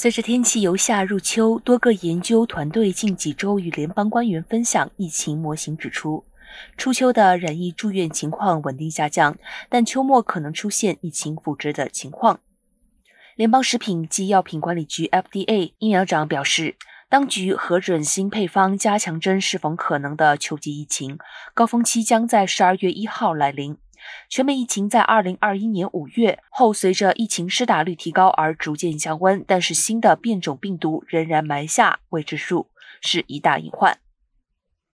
随着天气由夏入秋，多个研究团队近几周与联邦官员分享疫情模型，指出初秋的染疫住院情况稳定下降，但秋末可能出现疫情复制的情况。联邦食品及药品管理局 （FDA） 疫苗长表示，当局核准新配方加强针是否可能的秋季疫情高峰期将在十二月一号来临。全美疫情在二零二一年五月后，随着疫情施打率提高而逐渐降温，但是新的变种病毒仍然埋下未知数，是一大隐患。